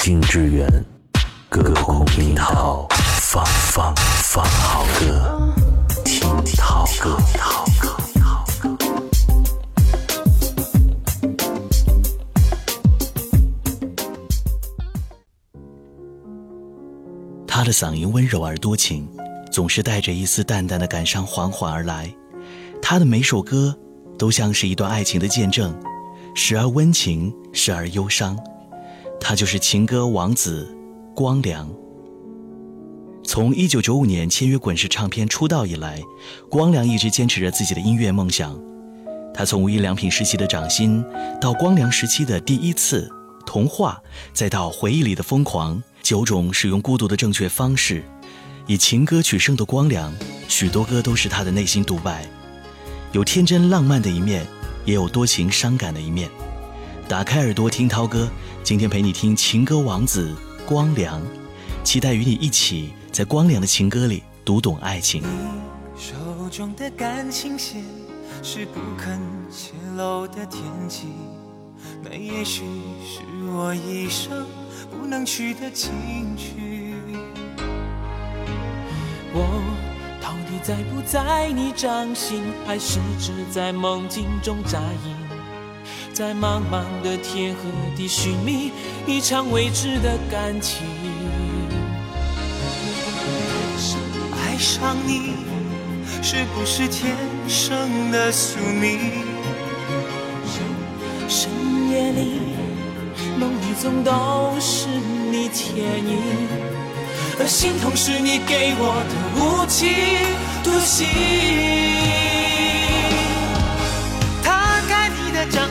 静致远，隔空听涛，放放放好歌，听涛歌。他的嗓音温柔而多情，总是带着一丝淡淡的感伤缓缓而来。他的每首歌都像是一段爱情的见证，时而温情，时而忧伤。他就是情歌王子光良。从一九九五年签约滚石唱片出道以来，光良一直坚持着自己的音乐梦想。他从无印良品时期的掌心，到光良时期的第一次童话，再到回忆里的疯狂，九种使用孤独的正确方式，以情歌取胜的光良，许多歌都是他的内心独白，有天真浪漫的一面，也有多情伤感的一面。打开耳朵听涛歌。今天陪你听情歌王子光良，期待与你一起在光良的情歌里读懂爱情。你手中的感情线是不肯泄露的天机，那也许是我一生不能去的情趣。我到底在不在你掌心，还是只在梦境中扎营？在茫茫的天和地寻觅一场未知的感情，爱上你是不是天生的宿命？深夜里梦里总都是你倩影，而心痛是你给我的无情独行。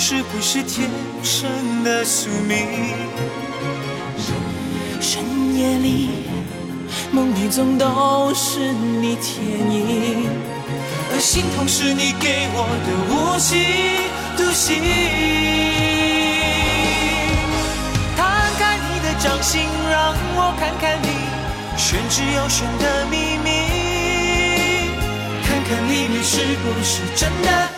是不是天生的宿命？深夜里，梦里总都是你倩影，而心痛是你给我的无情独行。摊开你的掌心，让我看看你玄之又玄的秘密，看看里面是不是真的。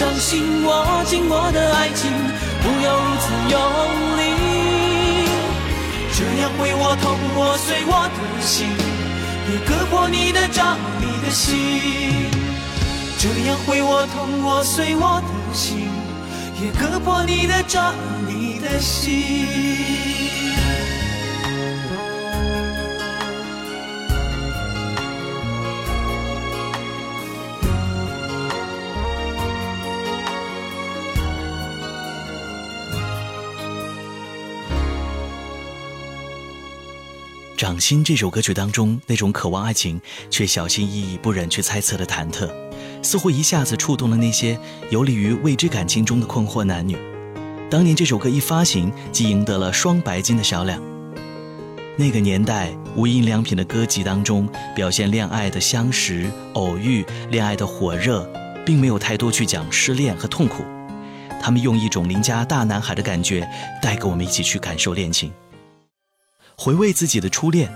掌心，握紧我的爱情，不要如此用力，这样会我痛，我碎我的心，也割破你的掌，你的心，这样会我痛，我碎我的心，也割破你的掌，你的心。掌心》这首歌曲当中那种渴望爱情却小心翼翼、不忍去猜测的忐忑，似乎一下子触动了那些游离于未知感情中的困惑男女。当年这首歌一发行，即赢得了双白金的销量。那个年代，无印良品的歌集当中，表现恋爱的相识、偶遇、恋爱的火热，并没有太多去讲失恋和痛苦。他们用一种邻家大男孩的感觉，带给我们一起去感受恋情，回味自己的初恋。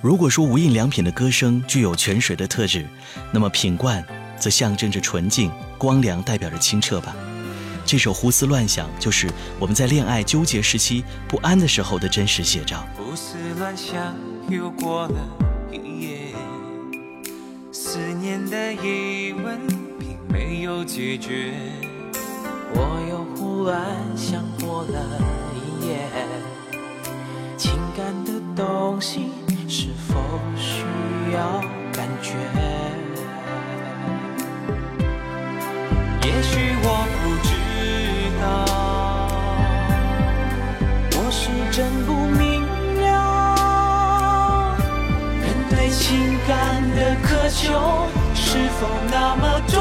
如果说无印良品的歌声具有泉水的特质，那么品冠则象征着纯净、光良代表着清澈吧。这首《胡思乱想》就是我们在恋爱纠结时期不安的时候的真实写照。胡思乱想又过了一夜，思念的疑问并没有解决，我又忽然想过了一夜，情感的东西是否需要感觉？也许我不知道。我是真不明了，人对情感的渴求是否那么重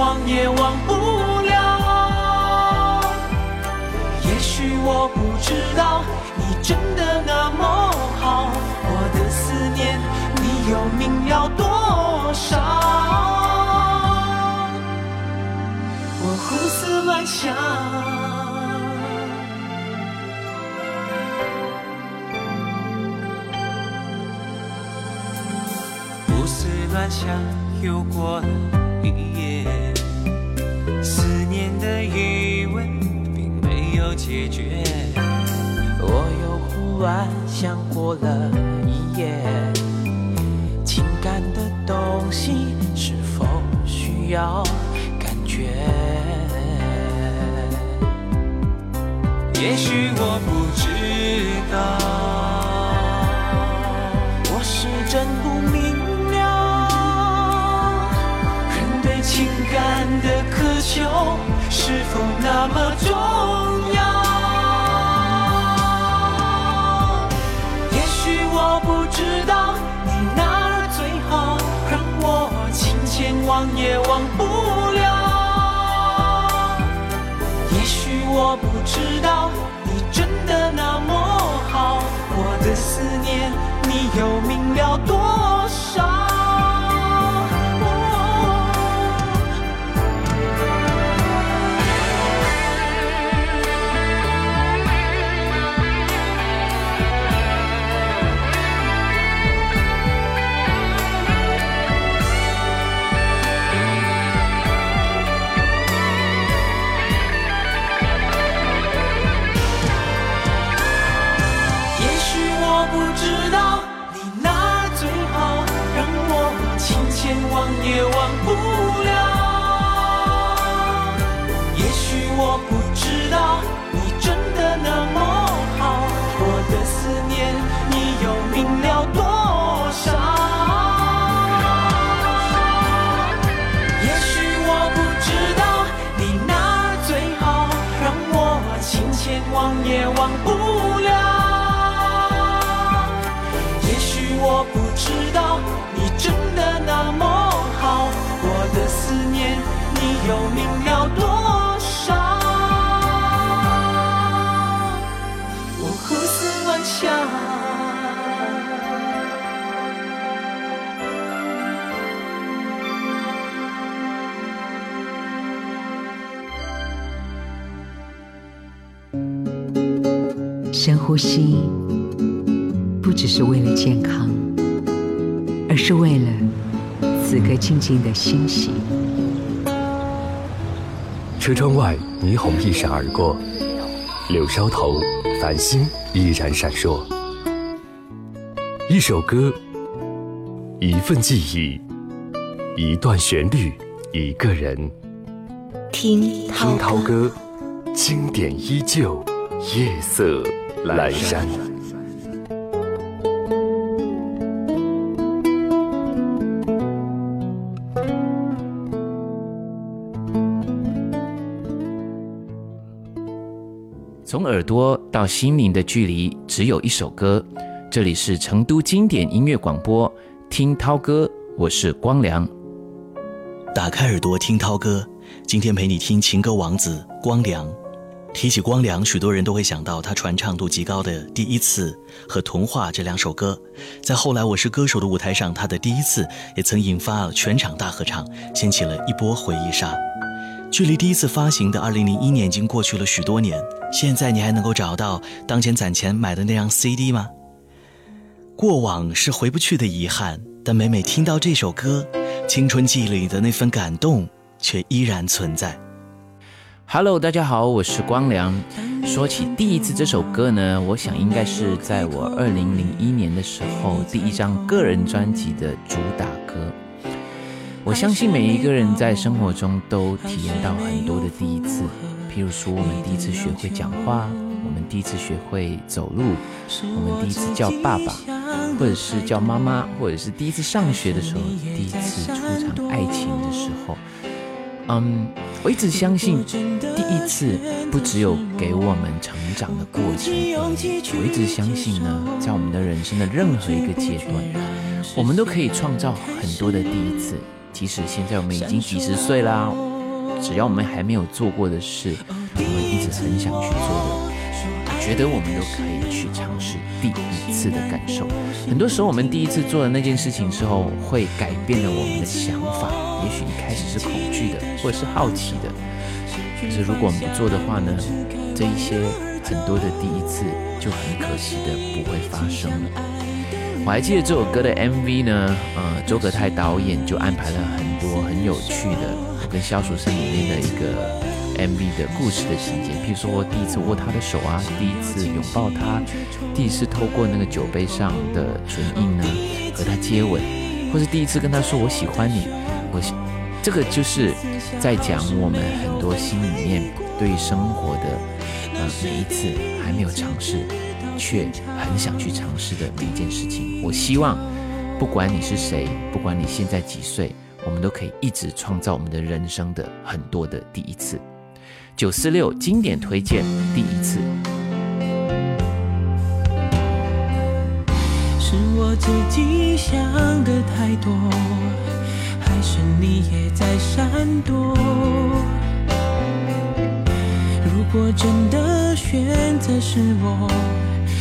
忘也忘不了。也许我不知道你。真的那么好，我的思念你又明了多少？我胡思乱想，胡思乱想又过了一夜，思念的余温并没有解决。突然想过了一夜，情感的东西是否需要感觉？也许我不知道，情感的渴求是否那么重要？也许我不知道你哪儿最好，让我千千忘也忘不了。也许我不知道你真的那么好，我的思念你又明了多少？车窗外霓虹一闪而过，柳梢头繁星依然闪烁。一首歌，一份记忆，一段旋律，一个人。听涛歌，经典依旧，夜色阑珊。耳朵到心灵的距离只有一首歌。这里是成都经典音乐广播，听涛歌，我是光良。打开耳朵听涛歌，今天陪你听情歌王子光良。提起光良，许多人都会想到他传唱度极高的《第一次》和《童话》这两首歌。在后来《我是歌手》的舞台上，他的第一次也曾引发了全场大合唱，掀起了一波回忆杀。距离第一次发行的2001年已经过去了许多年，现在你还能够找到当前攒钱买的那张 CD 吗？过往是回不去的遗憾，但每每听到这首歌，青春记忆里的那份感动却依然存在。Hello，大家好，我是光良。说起第一次这首歌呢，我想应该是在我二零零一年的时候第一张个人专辑的主打歌。我相信每一个人在生活中都体验到很多的第一次，譬如说我们第一次学会讲话，我们第一次学会走路，我们第一次叫爸爸，或者是叫妈妈，或者是第一次上学的时候，第一次出场爱情的时候。嗯，我一直相信，第一次不只有给我们成长的过程。我一直相信呢，在我们的人生的任何一个阶段，我们都可以创造很多的第一次。即使现在我们已经几十岁啦，只要我们还没有做过的事，我们一直很想去做的，我觉得我们都可以去尝试第一次的感受。很多时候，我们第一次做的那件事情之后，会改变了我们的想法。也许一开始是恐惧的，或者是好奇的，可是如果我们不做的话呢？这一些很多的第一次就很可惜的不会发生了。我还记得这首歌的 MV 呢，呃，周格泰导演就安排了很多很有趣的，跟萧淑生里面的一个 MV 的故事的情节，譬如说第一次握他的手啊，第一次拥抱他，第一次透过那个酒杯上的唇印呢和他接吻，或是第一次跟他说我喜欢你。我这个就是在讲我们很多心里面对生活的呃每一次还没有尝试，却很想去尝试的每一件事情。我希望不管你是谁，不管你现在几岁，我们都可以一直创造我们的人生的很多的第一次。九四六经典推荐第一次，是我自己想的太多。还是你也在闪躲？如果真的选择是我，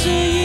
是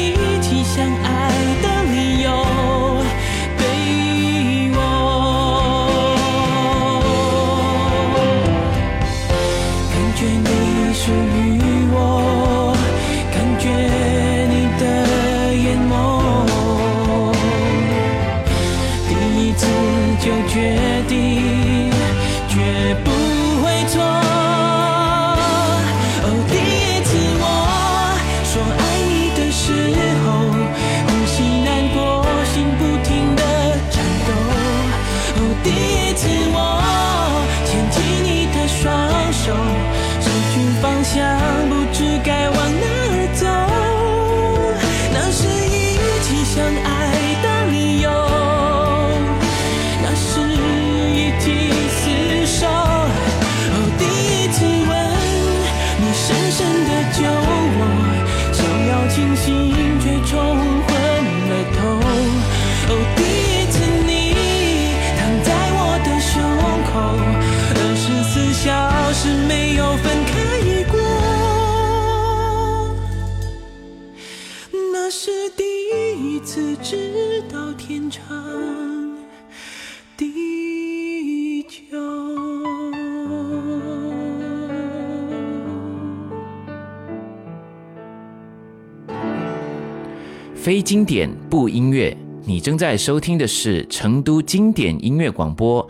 非经典不音乐，你正在收听的是成都经典音乐广播。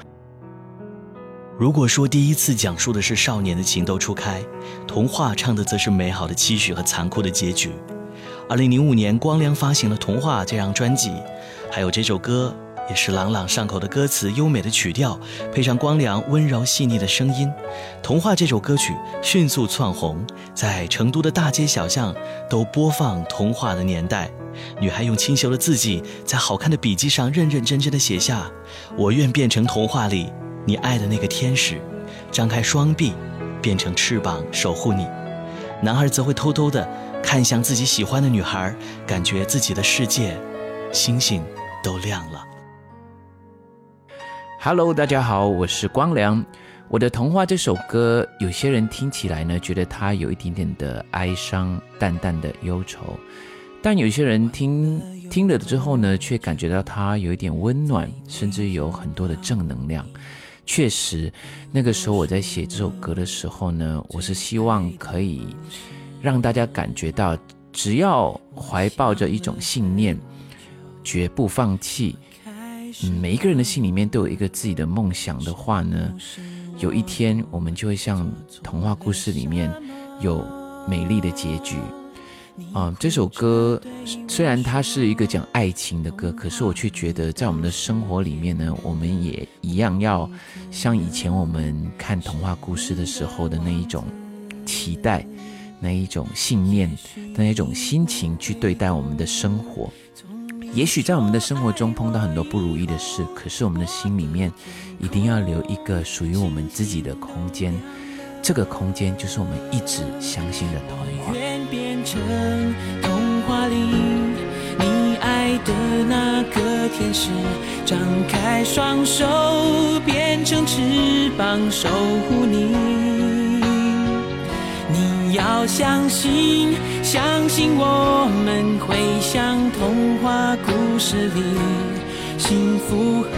如果说第一次讲述的是少年的情窦初开，童话唱的则是美好的期许和残酷的结局。二零零五年，光良发行了《童话》这张专辑，还有这首歌，也是朗朗上口的歌词、优美的曲调，配上光良温柔细腻的声音，《童话》这首歌曲迅速窜红，在成都的大街小巷都播放《童话》的年代。女孩用清秀的字迹，在好看的笔记上认认真真的写下：“我愿变成童话里你爱的那个天使，张开双臂，变成翅膀守护你。”男孩则会偷偷的看向自己喜欢的女孩，感觉自己的世界，星星都亮了。Hello，大家好，我是光良。我的童话这首歌，有些人听起来呢，觉得它有一点点的哀伤，淡淡的忧愁；但有些人听听了之后呢，却感觉到它有一点温暖，甚至有很多的正能量。确实，那个时候我在写这首歌的时候呢，我是希望可以让大家感觉到，只要怀抱着一种信念，绝不放弃。嗯，每一个人的心里面都有一个自己的梦想的话呢，有一天我们就会像童话故事里面有美丽的结局。啊、这首歌虽然它是一个讲爱情的歌，可是我却觉得在我们的生活里面呢，我们也一样要像以前我们看童话故事的时候的那一种期待、那一种信念、那一种心情去对待我们的生活。也许在我们的生活中碰到很多不如意的事，可是我们的心里面一定要留一个属于我们自己的空间。这个空间就是我们一直相信的童话。愿变成童话里你爱的那个天使，张开双手变成翅膀守护你。要相信，相信我们会像童话故事里，幸福和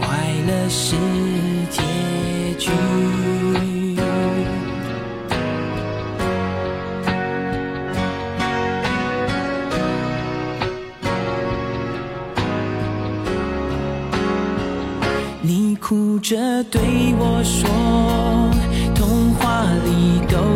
快乐是结局。你哭着对我说，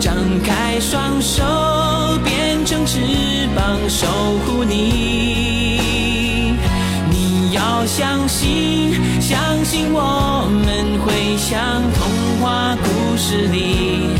张开双手变成翅膀守护你。你要相信，相信我们会像童话故事里，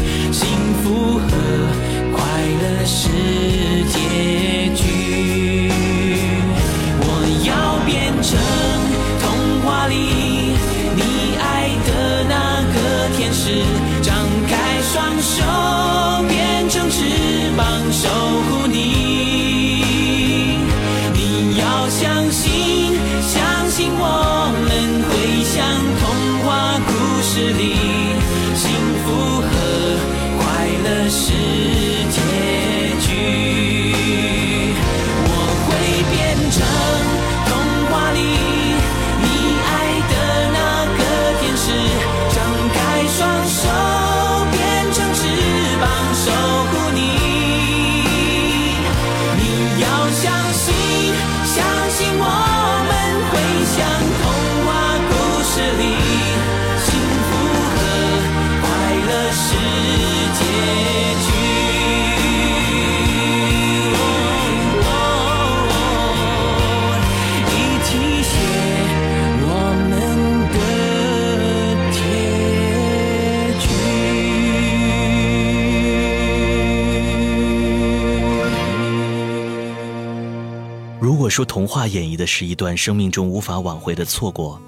说童话演绎的是一段生命中无法挽回的错过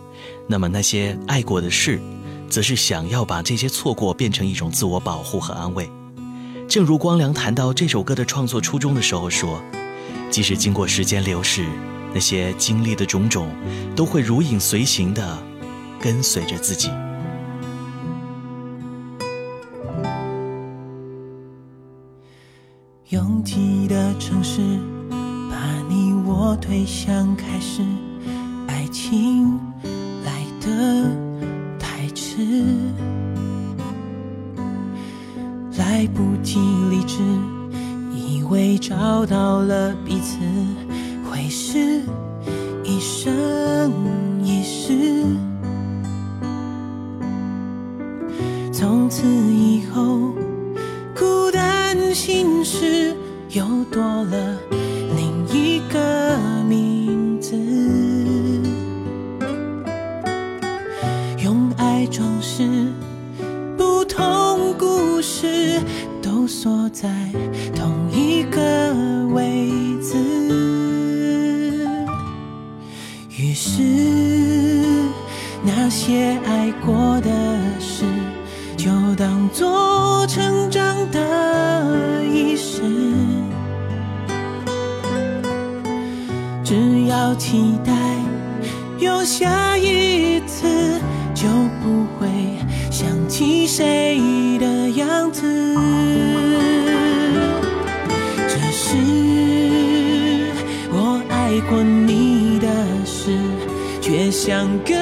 那么那些爱过的事则是想要把这些错过变成一种自我保护和安慰。正如光良谈到这首歌的创作初衷的时候说即使经过时间流逝那些经历的种种都会如影随形的跟随着自己。拥挤的城市把你我推向开始，爱情来得太迟，来不及理智，以为找到了彼此，会是一生一世。从此以后，孤单心事又多了是不同故事，都锁在同一个位置。于是，那些爱过的事，就当做成长的仪式。只要期待有下起谁的样子。这是我爱过你的事，却想跟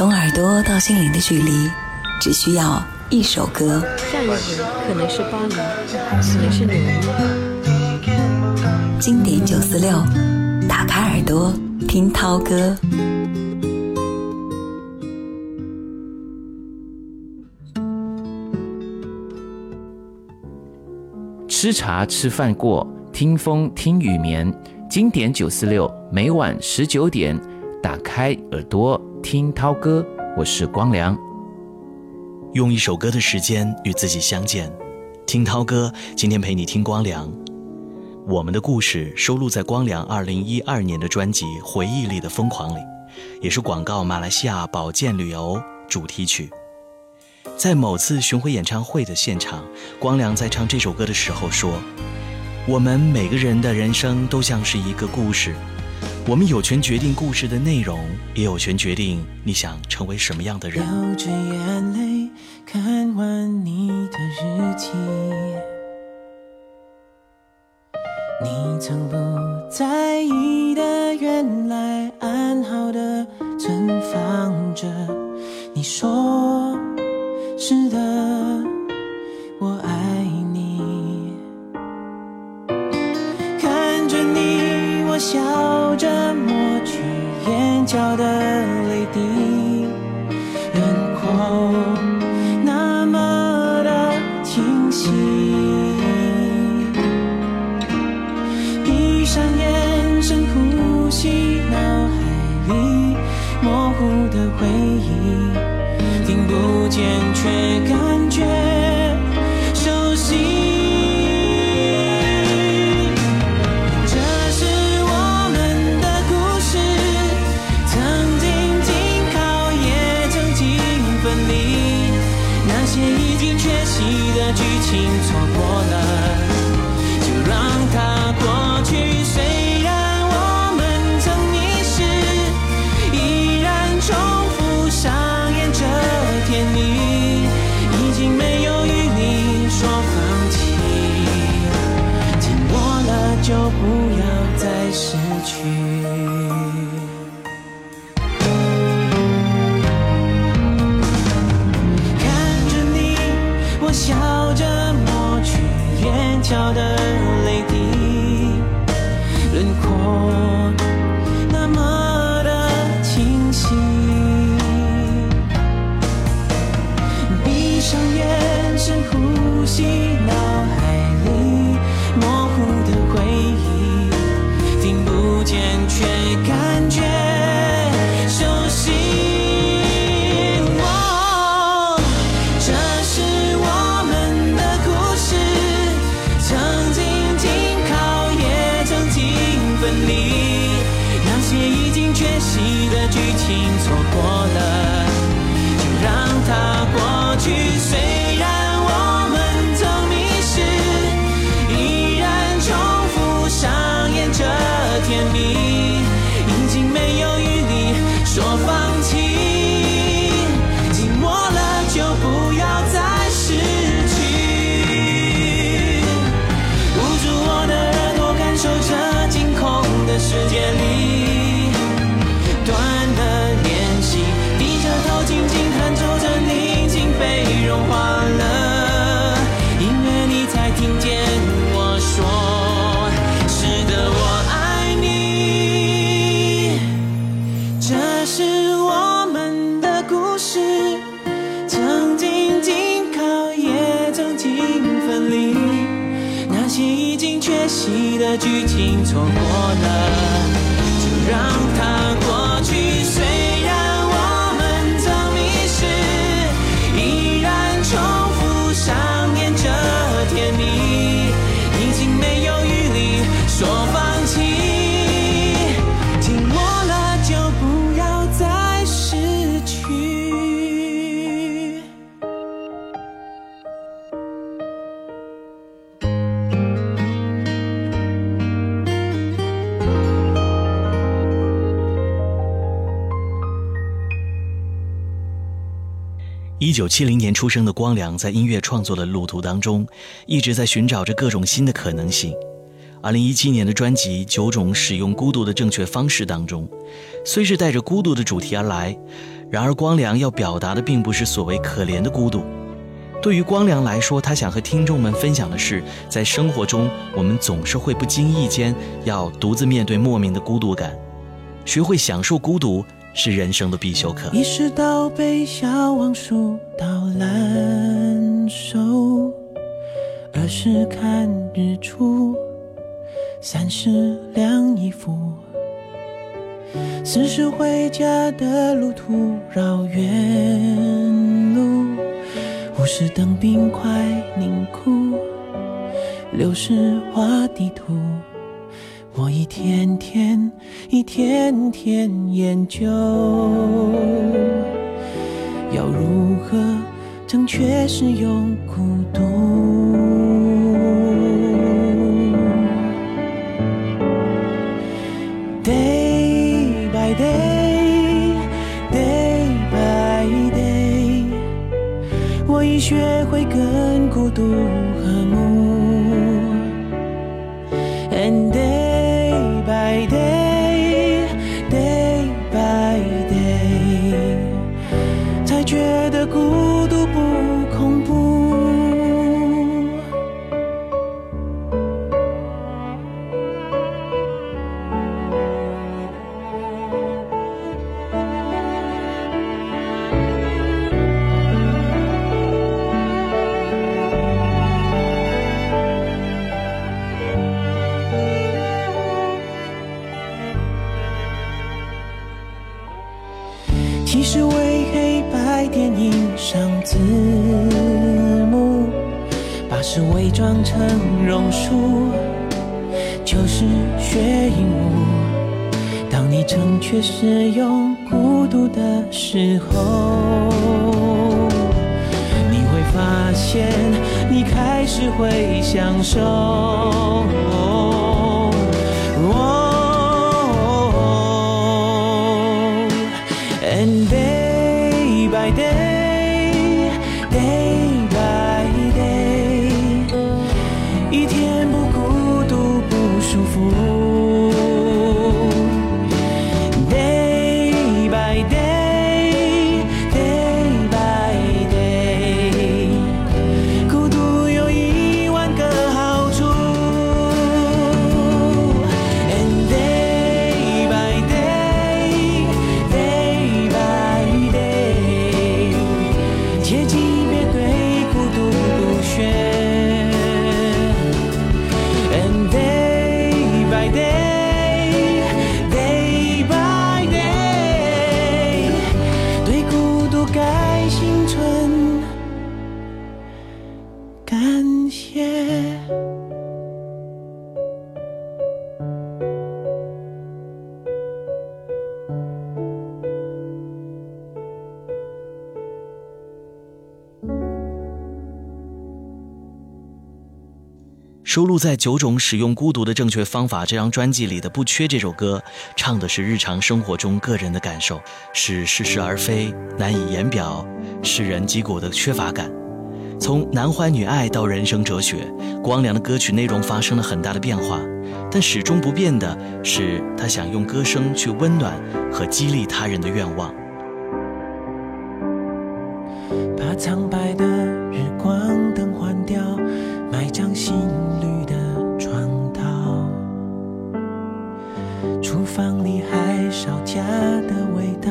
从耳朵到心灵的距离只需要一首歌。下一次可能是巴黎可能是纽约。经典九四六打开耳朵听涛歌。吃茶吃饭过听风听雨眠经典九四六每晚十九点打开耳朵。听涛歌。我是光良，用一首歌的时间与自己相见，听涛歌。今天陪你听光良。我们的故事收录在光良二零一二年的专辑《回忆里的疯狂》里，也是广告马来西亚保健旅游主题曲。在某次巡回演唱会的现场，光良在唱这首歌的时候说：“我们每个人的人生都像是一个故事，我们有权决定故事的内容，也有权决定你想成为什么样的人。”流着眼泪看完你的日记，你曾不在意的，原来安好的存放着。你说是的，笑着抹去眼角的泪滴。轮廓那么的清晰。闭上眼，深呼吸，脑海里模糊的回忆，听不见却感一九七零年出生的光良，在音乐创作的路途当中，一直在寻找着各种新的可能性。二零一七年的专辑《九种使用孤独的正确方式》当中，虽是带着孤独的主题而来，然而光良要表达的并不是所谓可怜的孤独。对于光良来说，他想和听众们分享的是，在生活中，我们总是会不经意间要独自面对莫名的孤独感，学会享受孤独是人生的必修课。一是到被小王树倒烂熟，二是看日出，三是晾衣服，四是回家的路途绕远路，五是等冰块凝固，六是画地图。我一天天，一天天研究，要如何正确使用孤独？Day by day, day by day，我已学会更孤独是有孤独的时候，你会发现你开始会享受。收录在《九种使用孤独的正确方法》这张专辑里的《不缺》这首歌，唱的是日常生活中个人的感受，是似是而非、难以言表、世人击鼓的缺乏感。从男欢女爱到人生哲学，光良的歌曲内容发生了很大的变化，但始终不变的是他想用歌声去温暖和激励他人的愿望。把苍白的房里还烧家的味道，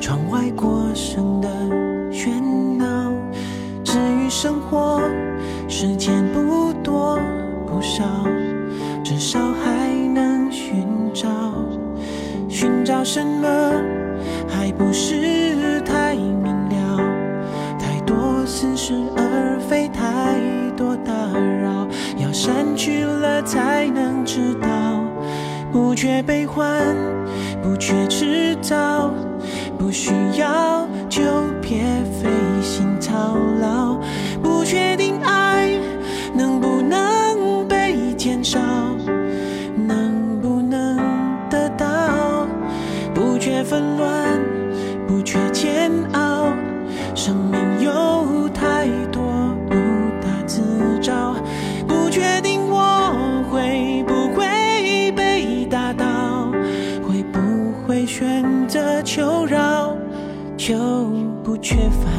窗外过剩的喧闹。至于生活，时间不多不少，至少还能寻找。寻找什么，还不是太明了。太多似是而非，太多打扰，要删去了才能知道。不觉悲欢，不觉迟早，不需要就别费心操劳。不确定爱能不能被减少，能不能得到？不觉纷乱，缺烦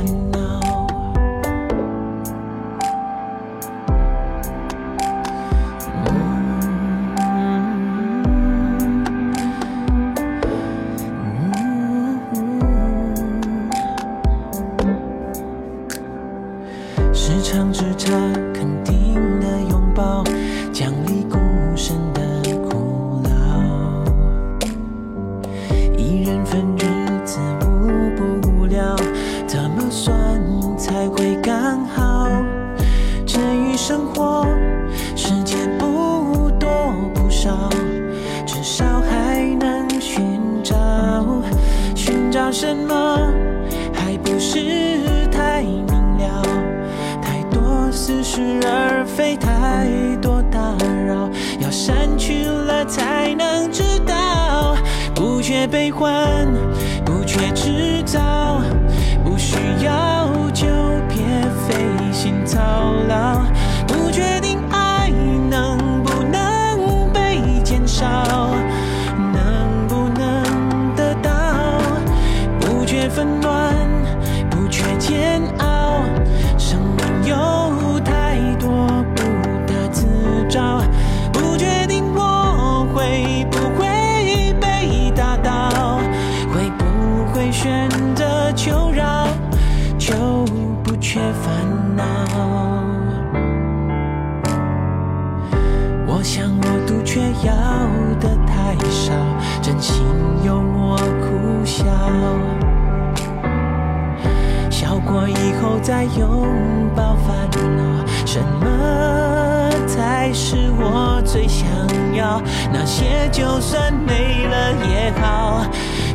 再拥抱烦恼，什么才是我最想要？那些就算没了也好，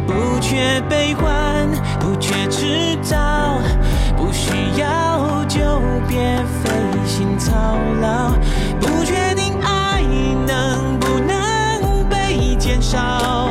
不缺悲欢，不缺迟早，不需要就别费心操劳，不确定爱能不能被减少，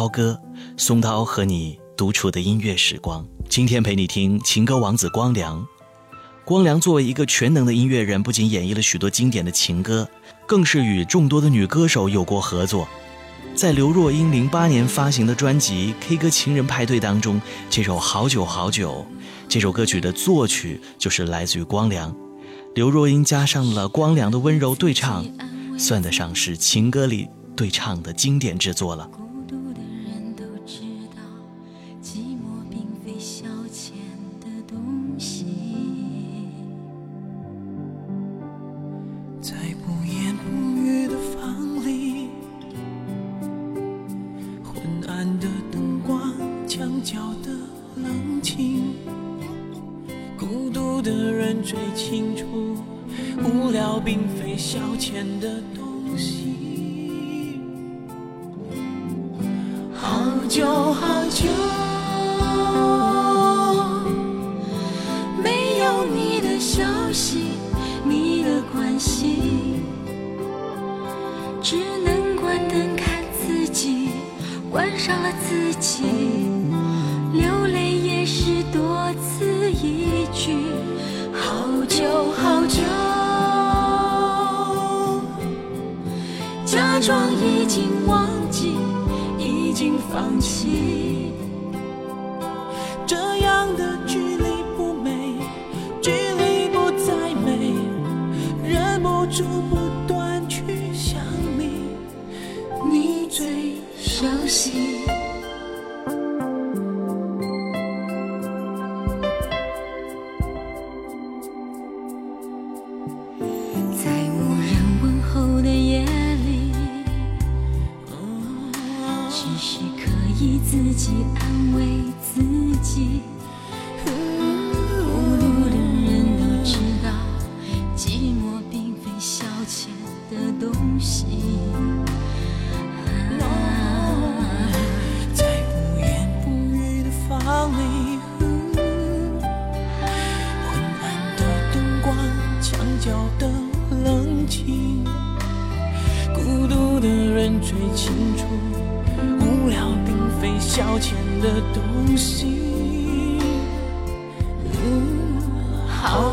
涛歌，松涛和你独处的音乐时光。今天陪你听情歌王子光良。光良作为一个全能的音乐人，不仅演绎了许多经典的情歌，更是与众多的女歌手有过合作。在刘若英零八年发行的专辑《K 歌情人派对》当中，这首《好久好久》这首歌曲的作曲就是来自于光良，刘若英加上了光良的温柔对唱，算得上是情歌里对唱的经典之作了。放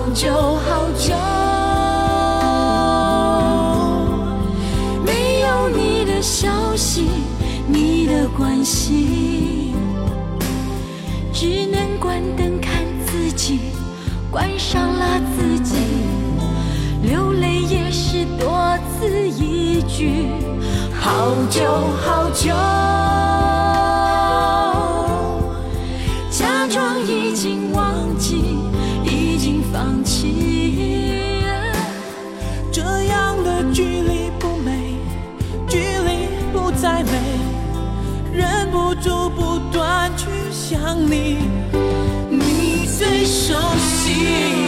好久好久，没有你的消息，你的关心，只能关灯看自己，关上了自己，流泪也是多此一举。好久好久，不断去想你，你最熟悉。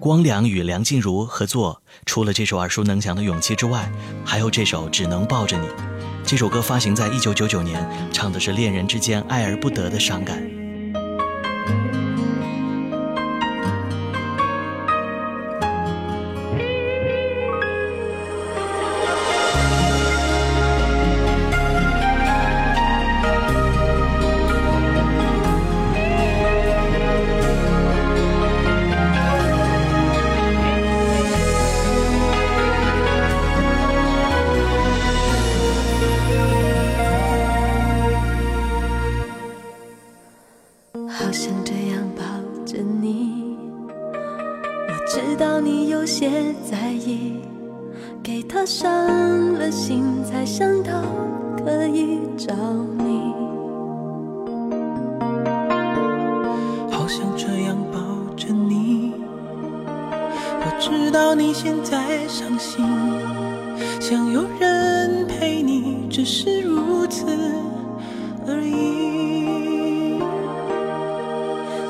光良与梁静茹合作，除了这首耳熟能详的《勇气》之外，还有这首《只能抱着你》。这首歌发行在一九九九年，唱的是恋人之间爱而不得的伤感。想有人陪你，只是如此而已。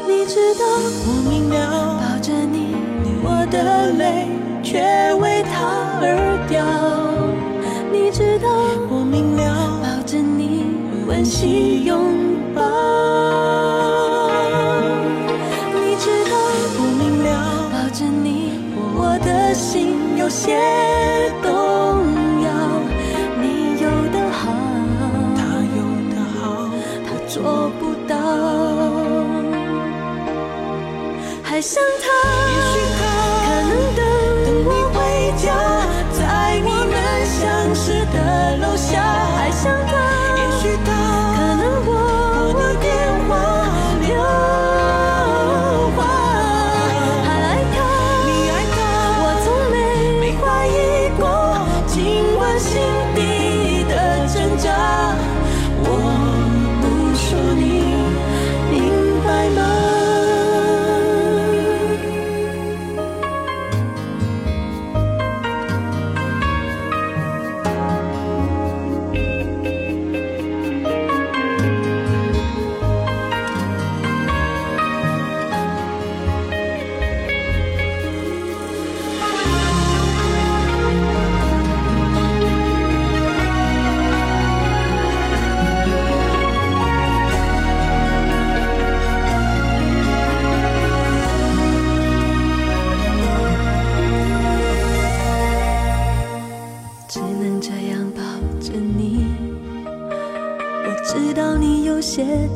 你知道我明了，抱着你，我的泪却为他而掉。你知道我明了，抱着你，温馨拥些动摇。你有的好，他有的好，他做不到。还想他，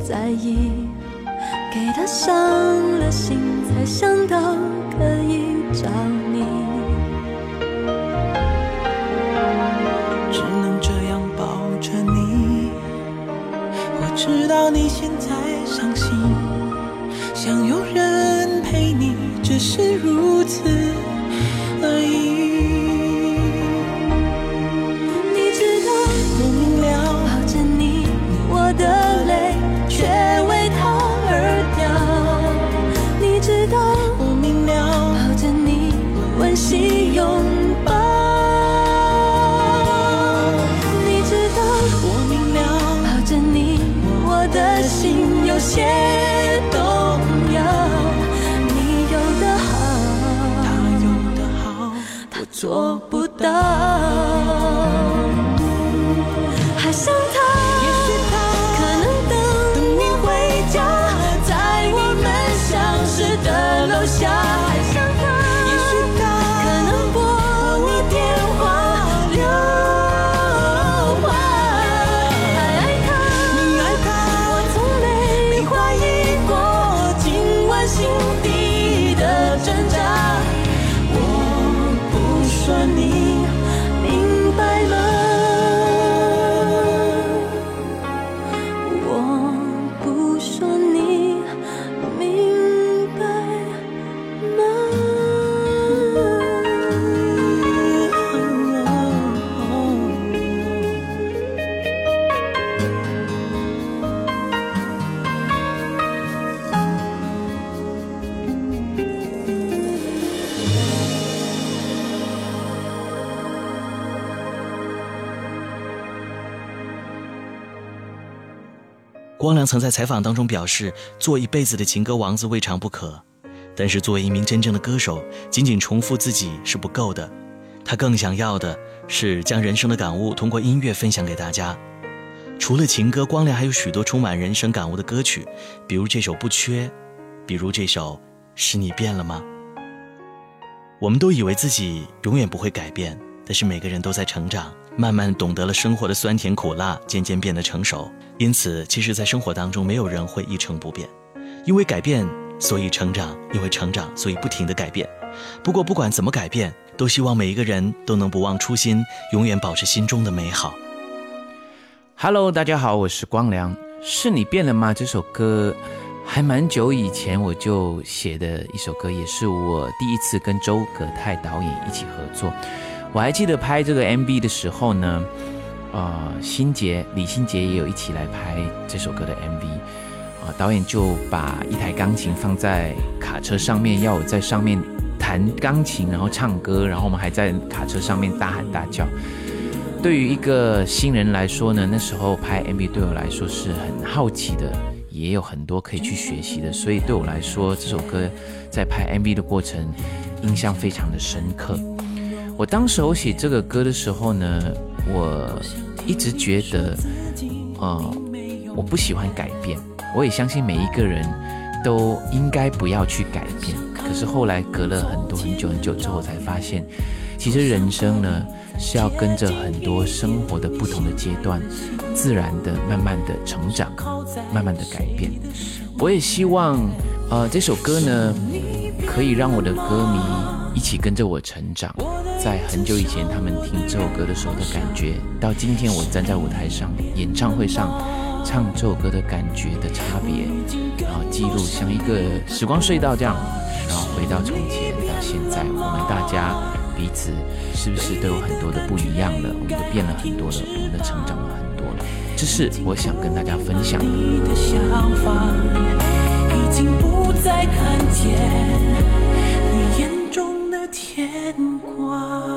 在意，光良曾在采访当中表示，做一辈子的情歌王子未尝不可，但是作为一名真正的歌手，仅仅重复自己是不够的，他更想要的是将人生的感悟通过音乐分享给大家。除了情歌，光良还有许多充满人生感悟的歌曲，比如这首《不缺》，比如这首《是你变了吗》。我们都以为自己永远不会改变，但是每个人都在成长，慢慢懂得了生活的酸甜苦辣，渐渐变得成熟。因此，其实，在生活当中，没有人会一成不变，因为改变，所以成长；因为成长，所以不停的改变。不过，不管怎么改变，都希望每一个人都能不忘初心，永远保持心中的美好。Hello，大家好，我是光良。是你变了吗？这首歌还蛮久以前我就写的一首歌，也是我第一次跟周葛泰导演一起合作。我还记得拍这个 MV 的时候呢，呃，心杰李心杰也有一起来拍这首歌的 MV。啊、导演就把一台钢琴放在卡车上面，要我在上面弹钢琴，然后唱歌，然后我们还在卡车上面大喊大叫。对于一个新人来说呢，那时候拍 MV 对我来说是很好奇的，也有很多可以去学习的，所以对我来说，这首歌在拍 MV 的过程印象非常的深刻。我当时我写这个歌的时候呢，我一直觉得，呃，我不喜欢改变，我也相信每一个人都应该不要去改变。可是后来隔了很多很久很久之后，才发现，其实人生呢是要跟着很多生活的不同的阶段，自然的、慢慢的成长，慢慢的改变。我也希望，呃，这首歌呢，可以让我的歌迷一起跟着我成长。在很久以前，他们听这首歌的时候的感觉，到今天我站在舞台上、演唱会上唱这首歌的感觉的差别，然后记录像一个时光隧道这样，然后回到从前到现在，我们大家彼此是不是都有很多的不一样了？我们都变了很多了，我们都成长了很多了。这是我想跟大家分享的。已经不再看见 one.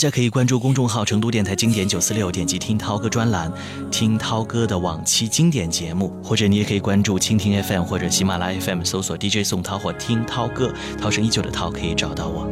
大家可以关注公众号“成都电台经典九四六”，点击听涛哥专栏，听涛哥的往期经典节目，或者你也可以关注蜻蜓 FM 或者喜马拉雅 FM，搜索 DJ 宋涛或听涛哥，涛声依旧的涛，可以找到我。